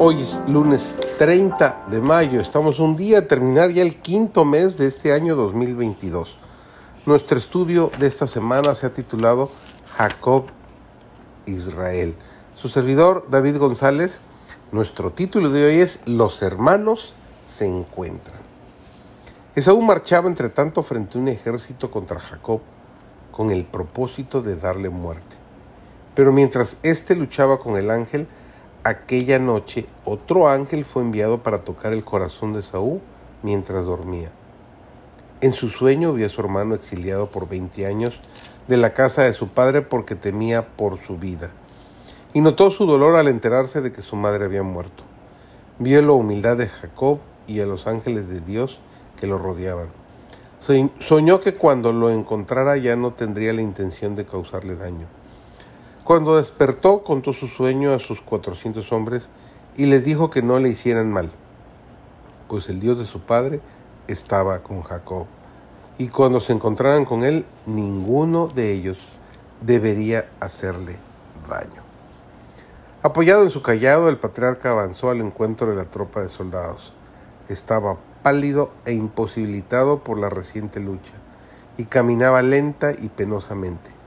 Hoy es lunes 30 de mayo, estamos un día a terminar ya el quinto mes de este año 2022. Nuestro estudio de esta semana se ha titulado Jacob Israel. Su servidor David González, nuestro título de hoy es Los hermanos se encuentran. Esaú marchaba entre tanto frente a un ejército contra Jacob con el propósito de darle muerte. Pero mientras éste luchaba con el ángel, aquella noche otro ángel fue enviado para tocar el corazón de Saúl mientras dormía. En su sueño vio a su hermano exiliado por 20 años de la casa de su padre porque temía por su vida. Y notó su dolor al enterarse de que su madre había muerto. Vio la humildad de Jacob y a los ángeles de Dios que lo rodeaban. Soñó que cuando lo encontrara ya no tendría la intención de causarle daño. Cuando despertó, contó su sueño a sus cuatrocientos hombres y les dijo que no le hicieran mal, pues el Dios de su padre estaba con Jacob. Y cuando se encontraran con él, ninguno de ellos debería hacerle daño. Apoyado en su callado, el patriarca avanzó al encuentro de la tropa de soldados. Estaba pálido e imposibilitado por la reciente lucha, y caminaba lenta y penosamente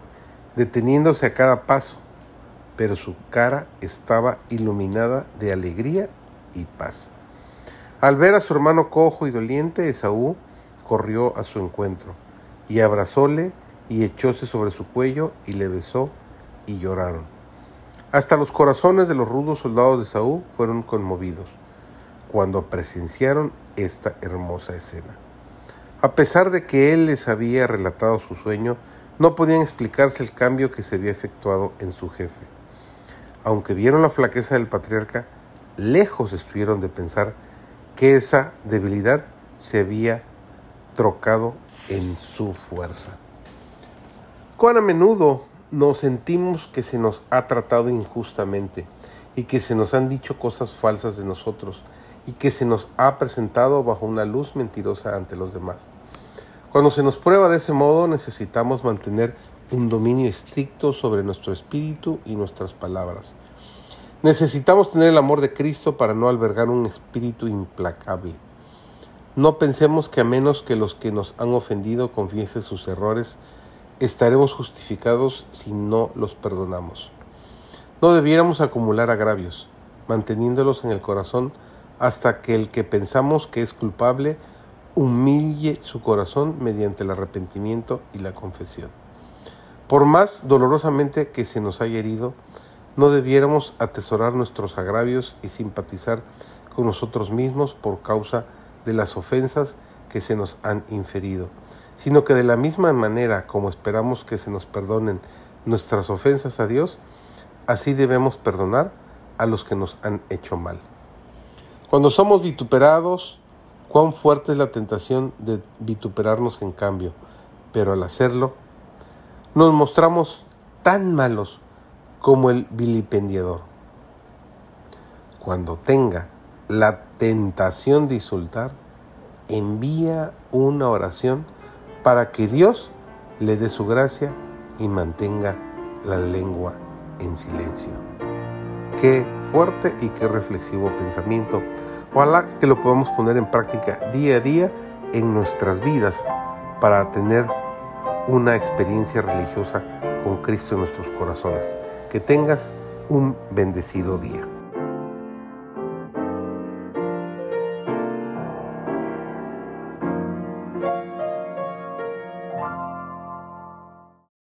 deteniéndose a cada paso, pero su cara estaba iluminada de alegría y paz. Al ver a su hermano cojo y doliente, Esaú corrió a su encuentro y abrazóle y echóse sobre su cuello y le besó y lloraron. Hasta los corazones de los rudos soldados de Esaú fueron conmovidos cuando presenciaron esta hermosa escena. A pesar de que él les había relatado su sueño, no podían explicarse el cambio que se había efectuado en su jefe. Aunque vieron la flaqueza del patriarca, lejos estuvieron de pensar que esa debilidad se había trocado en su fuerza. Cuán a menudo nos sentimos que se nos ha tratado injustamente y que se nos han dicho cosas falsas de nosotros y que se nos ha presentado bajo una luz mentirosa ante los demás. Cuando se nos prueba de ese modo, necesitamos mantener un dominio estricto sobre nuestro espíritu y nuestras palabras. Necesitamos tener el amor de Cristo para no albergar un espíritu implacable. No pensemos que a menos que los que nos han ofendido confiesen sus errores, estaremos justificados si no los perdonamos. No debiéramos acumular agravios, manteniéndolos en el corazón hasta que el que pensamos que es culpable humille su corazón mediante el arrepentimiento y la confesión. Por más dolorosamente que se nos haya herido, no debiéramos atesorar nuestros agravios y simpatizar con nosotros mismos por causa de las ofensas que se nos han inferido, sino que de la misma manera como esperamos que se nos perdonen nuestras ofensas a Dios, así debemos perdonar a los que nos han hecho mal. Cuando somos vituperados, Cuán fuerte es la tentación de vituperarnos en cambio, pero al hacerlo, nos mostramos tan malos como el vilipendiador. Cuando tenga la tentación de insultar, envía una oración para que Dios le dé su gracia y mantenga la lengua en silencio. Qué fuerte y qué reflexivo pensamiento. Ojalá que lo podamos poner en práctica día a día en nuestras vidas para tener una experiencia religiosa con Cristo en nuestros corazones. Que tengas un bendecido día.